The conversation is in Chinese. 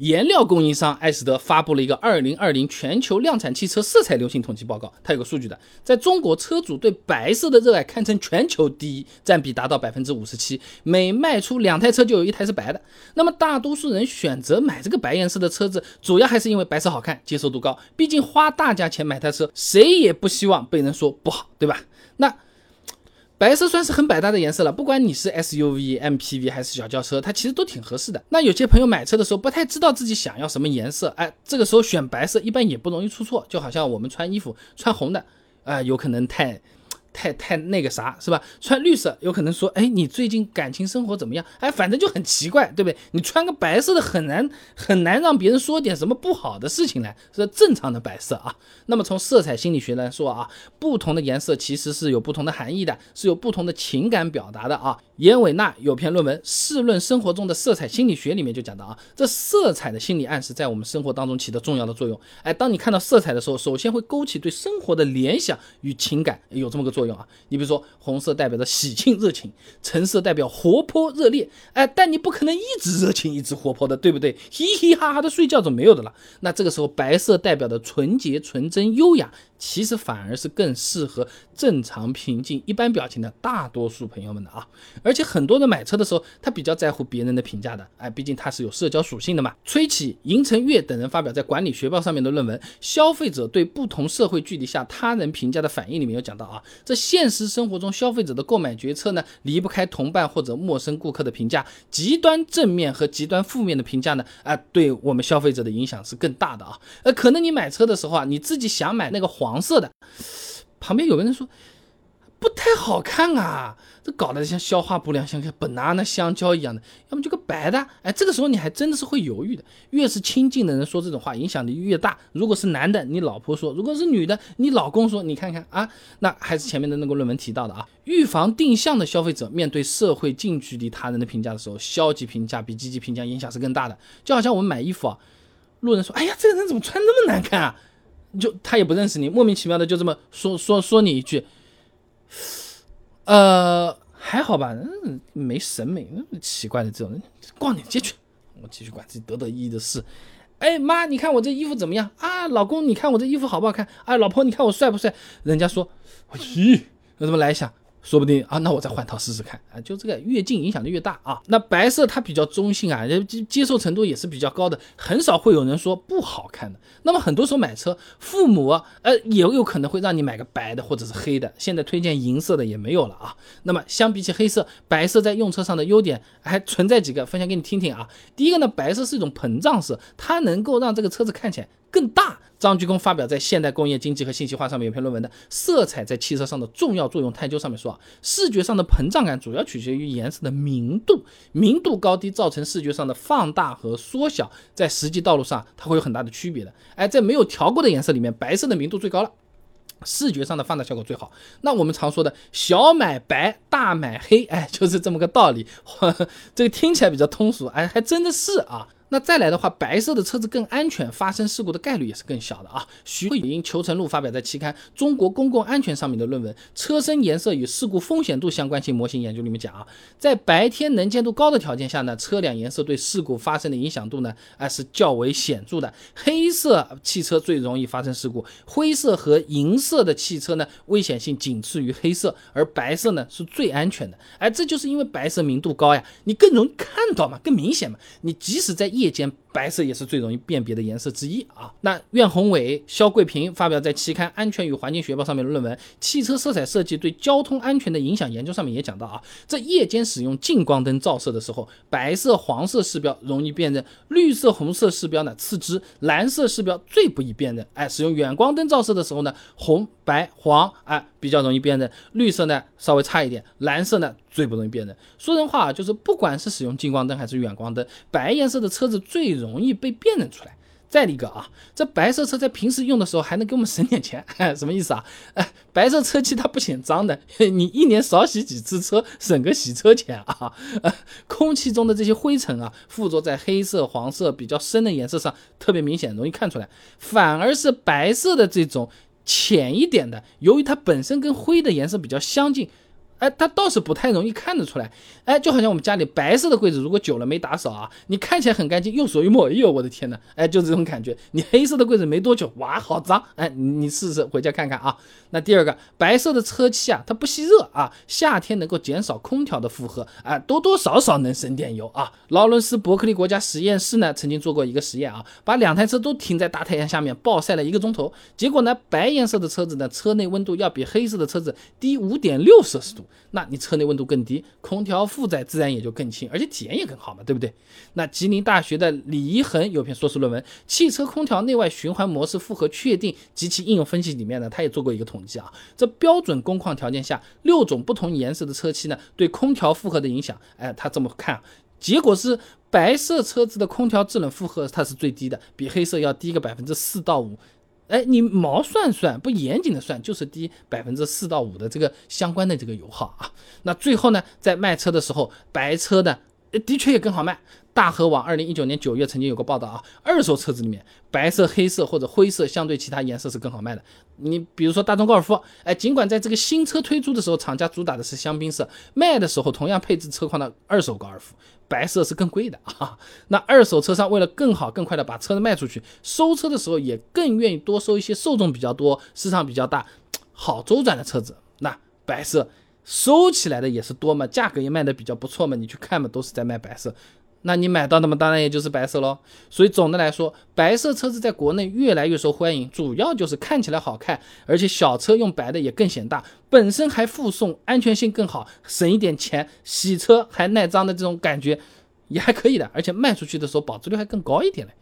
颜料供应商埃斯德发布了一个二零二零全球量产汽车色彩流行统计报告，它有个数据的，在中国车主对白色的热爱堪称全球第一，占比达到百分之五十七，每卖出两台车就有一台是白的。那么大多数人选择买这个白颜色的车子，主要还是因为白色好看，接受度高。毕竟花大价钱买台车，谁也不希望被人说不好，对吧？那。白色算是很百搭的颜色了，不管你是 SUV、MPV 还是小轿车，它其实都挺合适的。那有些朋友买车的时候不太知道自己想要什么颜色，哎，这个时候选白色一般也不容易出错。就好像我们穿衣服穿红的，啊，有可能太。太太那个啥是吧？穿绿色有可能说，哎，你最近感情生活怎么样？哎，反正就很奇怪，对不对？你穿个白色的很难很难让别人说点什么不好的事情来，是正常的白色啊。那么从色彩心理学来说啊，不同的颜色其实是有不同的含义的，是有不同的情感表达的啊。严伟纳有篇论文《试论生活中的色彩心理学》里面就讲到啊，这色彩的心理暗示在我们生活当中起着重要的作用。哎，当你看到色彩的时候，首先会勾起对生活的联想与情感，有这么个作作用啊。你比如说，红色代表着喜庆热情，橙色代表活泼热烈。哎，但你不可能一直热情，一直活泼的，对不对？嘻嘻哈哈的睡觉就没有的了。那这个时候，白色代表的纯洁、纯真、优雅。其实反而是更适合正常、平静、一般表情的大多数朋友们的啊！而且很多人买车的时候，他比较在乎别人的评价的，哎，毕竟他是有社交属性的嘛。崔启、银成月等人发表在《管理学报》上面的论文《消费者对不同社会距离下他人评价的反应》里面有讲到啊，在现实生活中消费者的购买决策呢，离不开同伴或者陌生顾客的评价，极端正面和极端负面的评价呢，啊，对我们消费者的影响是更大的啊。呃，可能你买车的时候啊，你自己想买那个。黄色的，旁边有个人说不太好看啊，这搞得像消化不良，像个 banana 香蕉一样的，要么就个白的，哎，这个时候你还真的是会犹豫的。越是亲近的人说这种话，影响力越大。如果是男的，你老婆说；如果是女的，你老公说。你看看啊，那还是前面的那个论文提到的啊，预防定向的消费者面对社会近距离他人的评价的时候，消极评价比积极评价影响是更大的。就好像我们买衣服啊，路人说，哎呀，这个人怎么穿那么难看啊？就他也不认识你，莫名其妙的就这么说说说你一句，呃，还好吧，嗯，没审美，奇怪的这种人，逛点街去，我继续管自己得得意的事。哎妈，你看我这衣服怎么样啊？老公，你看我这衣服好不好看？啊，老婆，你看我帅不帅？人家说，咦，我怎么来一下？说不定啊，那我再换套试试看啊！就这个越近影响力越大啊。那白色它比较中性啊，接接受程度也是比较高的，很少会有人说不好看的。那么很多时候买车，父母呃也有可能会让你买个白的或者是黑的，现在推荐银色的也没有了啊。那么相比起黑色，白色在用车上的优点还存在几个，分享给你听听啊。第一个呢，白色是一种膨胀色，它能够让这个车子看起来。更大，张鞠躬发表在《现代工业经济和信息化》上面有篇论文的《色彩在汽车上的重要作用探究》上面说啊，视觉上的膨胀感主要取决于颜色的明度，明度高低造成视觉上的放大和缩小，在实际道路上它会有很大的区别的。哎，在没有调过的颜色里面，白色的明度最高了，视觉上的放大效果最好。那我们常说的小买白，大买黑，哎，就是这么个道理。这个听起来比较通俗，哎，还真的是啊。那再来的话，白色的车子更安全，发生事故的概率也是更小的啊。徐慧英、裘成禄发表在期刊《中国公共安全》上面的论文《车身颜色与事故风险度相关性模型研究》里面讲啊，在白天能见度高的条件下呢，车辆颜色对事故发生的影响度呢，啊是较为显著的。黑色汽车最容易发生事故，灰色和银色的汽车呢，危险性仅次于黑色，而白色呢是最安全的。哎，这就是因为白色明度高呀，你更容易看到嘛，更明显嘛。你即使在夜夜间，白色也是最容易辨别的颜色之一啊。那苑宏伟、肖桂平发表在期刊《安全与环境学报》上面的论文《汽车色彩设计对交通安全的影响研究》上面也讲到啊，在夜间使用近光灯照射的时候，白色、黄色视标容易辨认，绿色、红色视标呢次之，蓝色视标最不易辨认。哎，使用远光灯照射的时候呢，红、白、黄啊比较容易辨认，绿色呢稍微差一点，蓝色呢。最不容易辨认。说人话啊，就是不管是使用近光灯还是远光灯，白颜色的车子最容易被辨认出来。再一个啊，这白色车在平时用的时候还能给我们省点钱，什么意思啊？哎，白色车漆它不显脏的，你一年少洗几次车，省个洗车钱啊。空气中的这些灰尘啊，附着在黑色、黄色比较深的颜色上，特别明显，容易看出来。反而是白色的这种浅一点的，由于它本身跟灰的颜色比较相近。哎，它倒是不太容易看得出来。哎，就好像我们家里白色的柜子，如果久了没打扫啊，你看起来很干净，用手一摸，哎呦，我的天哪！哎，就这种感觉。你黑色的柜子没多久，哇，好脏！哎，你试试回家看看啊。那第二个，白色的车漆啊，它不吸热啊，夏天能够减少空调的负荷啊，多多少少能省点油啊。劳伦斯伯克利国家实验室呢，曾经做过一个实验啊，把两台车都停在大太阳下面暴晒了一个钟头，结果呢，白颜色的车子呢，车内温度要比黑色的车子低五点六摄氏度。那你车内温度更低，空调负载自然也就更轻，而且体验也更好嘛，对不对？那吉林大学的李一恒有篇硕士论文《汽车空调内外循环模式负荷确定及其应用分析》里面呢，他也做过一个统计啊，这标准工况条件下，六种不同颜色的车漆呢，对空调负荷的影响，哎，他这么看，结果是白色车子的空调制冷负荷它是最低的，比黑色要低个百分之四到五。哎，你毛算算，不严谨的算，就是低百分之四到五的这个相关的这个油耗啊。那最后呢，在卖车的时候，白车的的确也更好卖。大河网二零一九年九月曾经有个报道啊，二手车子里面白色、黑色或者灰色相对其他颜色是更好卖的。你比如说大众高尔夫，哎，尽管在这个新车推出的时候，厂家主打的是香槟色，卖的时候同样配置车况的二手高尔夫，白色是更贵的啊。那二手车商为了更好更快的把车子卖出去，收车的时候也更愿意多收一些受众比较多、市场比较大、好周转的车子。那白色收起来的也是多嘛，价格也卖的比较不错嘛，你去看嘛，都是在卖白色。那你买到的嘛，当然也就是白色喽。所以总的来说，白色车子在国内越来越受欢迎，主要就是看起来好看，而且小车用白的也更显大，本身还附送安全性更好，省一点钱，洗车还耐脏的这种感觉，也还可以的，而且卖出去的时候保值率还更高一点嘞。